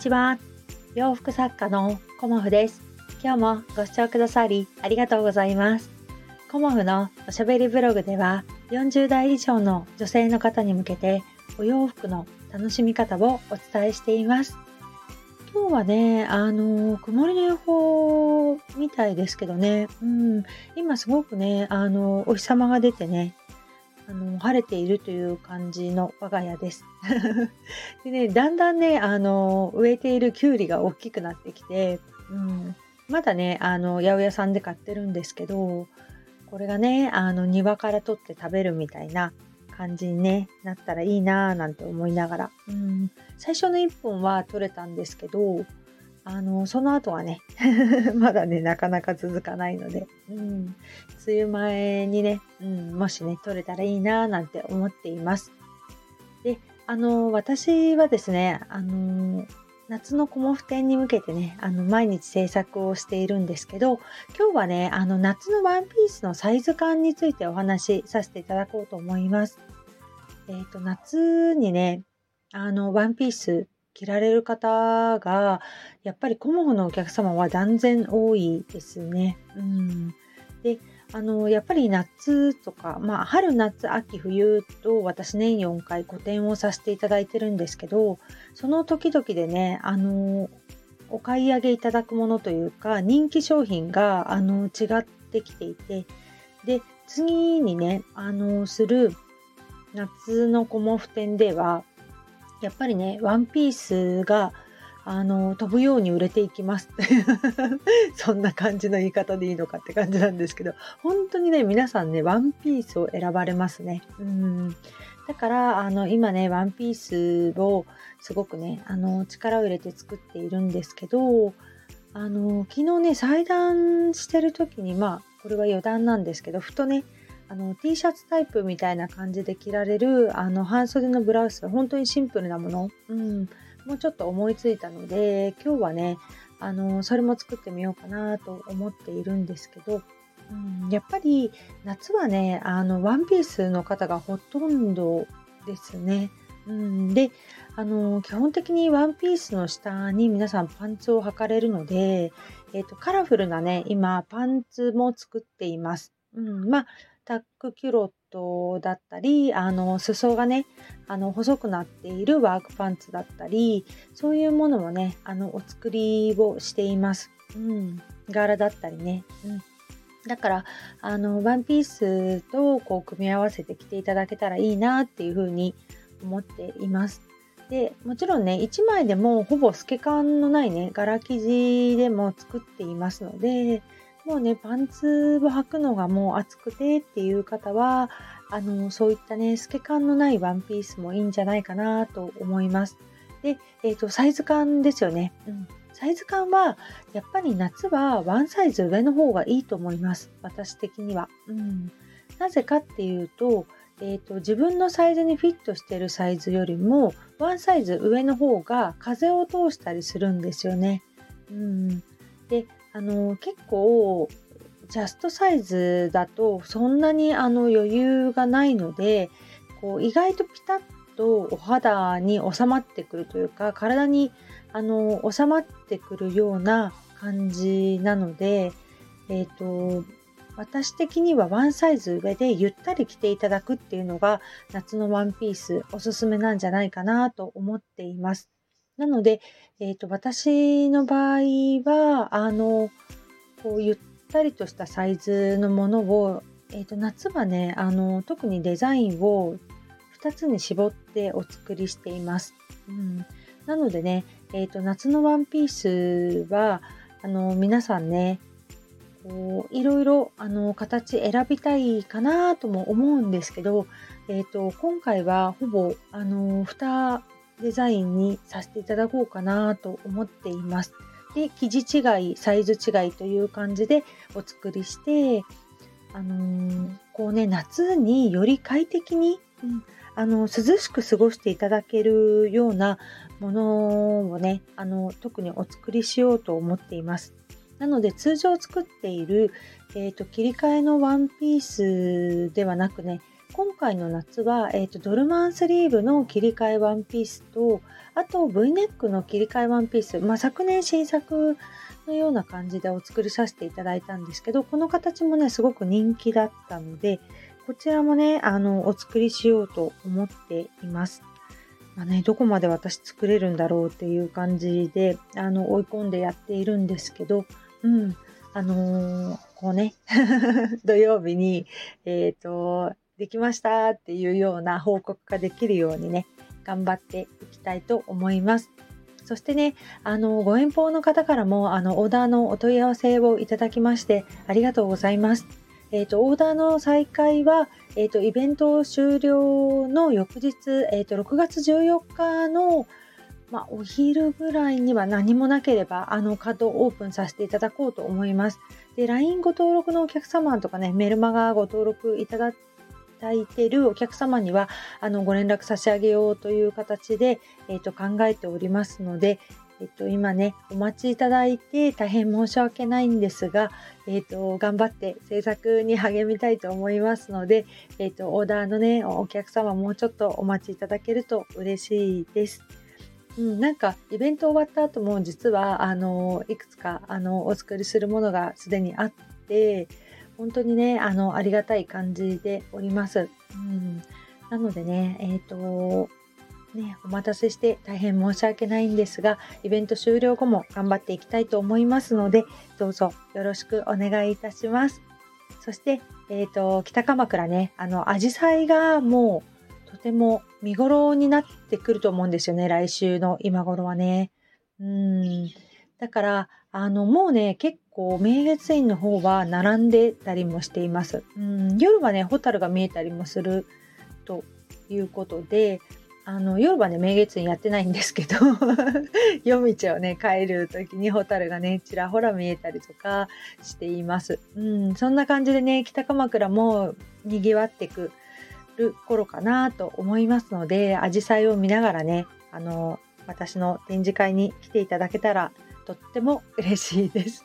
ちは。洋服作家のコモフです。今日もご視聴くださりありがとうございます。コモフのおしゃべりブログでは40代以上の女性の方に向けてお洋服の楽しみ方をお伝えしています。今日はね、あの、曇りの予報みたいですけどね、うん、今すごくね、あの、お日様が出てね、あの晴れているという感じの我が家です。でね、だんだんね、あの植えているきゅうりが大きくなってきて、うん、まだね、あの八百屋さんで買ってるんですけど、これがね、あの庭から取って食べるみたいな感じに、ね、なったらいいなぁなんて思いながら、うん、最初の1本は取れたんですけど、あのその後はね まだねなかなか続かないので、うん、梅雨前にね、うん、もしね取れたらいいななんて思っています。であの私はですねあの夏のコモフ展に向けてねあの毎日制作をしているんですけど今日はねあの夏のワンピースのサイズ感についてお話しさせていただこうと思います。えっ、ー、と夏にねあのワンピース着られる方が、やっぱりコモフのお客様は断然多いですね。うん。で、あの、やっぱり夏とか、まあ、春、夏、秋、冬と私年4回個展をさせていただいてるんですけど、その時々でね、あの、お買い上げいただくものというか、人気商品が、あの、違ってきていて、で、次にね、あの、する夏のコモフ展では、やっぱりね、ワンピースが、あの、飛ぶように売れていきます。そんな感じの言い方でいいのかって感じなんですけど、本当にね、皆さんね、ワンピースを選ばれますね。うん。だから、あの、今ね、ワンピースをすごくね、あの、力を入れて作っているんですけど、あの、昨日ね、裁断してる時に、まあ、これは余談なんですけど、ふとね、あの T シャツタイプみたいな感じで着られるあの半袖のブラウス本当にシンプルなもの、うん、もうちょっと思いついたので今日はねあのそれも作ってみようかなと思っているんですけど、うん、やっぱり夏はねあのワンピースの方がほとんどですね。うん、であの基本的にワンピースの下に皆さんパンツを履かれるので、えーと、カラフルなね今パンツも作っています。うん、まあタックキュロットだったり、あの、裾がね、あの、細くなっているワークパンツだったり、そういうものもね、あの、お作りをしています。うん。柄だったりね。うん。だから、あの、ワンピースとこう組み合わせて着ていただけたらいいなっていうふうに思っています。で、もちろんね、1枚でもほぼ透け感のないね、柄生地でも作っていますので、もうね、パンツを履くのがもう暑くてっていう方は、あの、そういったね、透け感のないワンピースもいいんじゃないかなと思います。で、えっ、ー、と、サイズ感ですよね。うん。サイズ感は、やっぱり夏はワンサイズ上の方がいいと思います。私的には。うん。なぜかっていうと、えーと、自分のサイズにフィットしてるサイズよりもワンサイズ上の方が風を通したりするんですよね。うん、であの結構ジャストサイズだとそんなにあの余裕がないのでこう意外とピタッとお肌に収まってくるというか体にあの収まってくるような感じなので、えーと、私的にはワンサイズ上でゆったり着ていただくっていうのが夏のワンピースおすすめなんじゃないかなと思っています。なので、えーと、私の場合はあのこうゆったりとしたサイズのものを、えーと、夏はねあの特にデザインを2つに絞ってお作りしています。うん、なのでね、えーと、夏のワンピースはあの皆さんねこういろいろあの形選びたいかなとも思うんですけど、えーと、今回はほぼあの2デザインにさせていただこうかなと思っています。で、生地違い、サイズ違いという感じでお作りして、あのー、こうね、夏により快適に、うん、あの涼しく過ごしていただけるようなものをね、あの特にお作りしようと思っています。なので通常作っている、えーと、切り替えのワンピースではなくね今回の夏は、えーと、ドルマンスリーブの切り替えワンピースとあと V ネックの切り替えワンピース、まあ、昨年新作のような感じでお作りさせていただいたんですけどこの形もねすごく人気だったのでこちらもねあのお作りしようと思っています。まあね、どこまで私作れるんだろうっていう感じであの追い込んでやっているんですけど、うん、あのー、こうね 土曜日に、えっ、ー、とできましたっていうような報告ができるようにね頑張っていきたいと思います。そしてね、あの、ご遠方の方からも、あの、オーダーのお問い合わせをいただきまして、ありがとうございます。えっ、ー、と、オーダーの再開は、えっ、ー、と、イベント終了の翌日、えっ、ー、と、6月14日の、まあ、お昼ぐらいには何もなければ、あの、カードをオープンさせていただこうと思います。で、LINE ご登録のお客様とかね、メルマガご登録いただたいてるお客様にはあのご連絡差し上げようという形で、えーと、考えておりますので、えっと、今ね、お待ちいただいて大変申し訳ないんですが、えっと、頑張って制作に励みたいと思いますので、えっと、オーダーのね、お客様もうちょっとお待ちいただけると嬉しいです。うん、なんかイベント終わった後も実はあのいくつかあのお作りするものがすでにあって本当にね、あの、ありがたい感じでおります。うん、なのでね、えっ、ー、と、ね、お待たせして大変申し訳ないんですが、イベント終了後も頑張っていきたいと思いますので、どうぞよろしくお願いいたします。そして、えっ、ー、と、北鎌倉ね、あの、アジサイがもうとても見頃になってくると思うんですよね、来週の今頃はね。うん。だから、あの、もうね、結構明月院の方は並んでたりもしています。うん、夜はね、ホタルが見えたりもするということで、あの夜はね明月院やってないんですけど 夜道をね帰る時にホタルがねちらほら見えたりとかしています。うん、そんな感じでね北鎌倉も賑わってくる頃かなと思いますので紫陽花を見ながらねあの私の展示会に来ていただけたらとっても嬉しいです。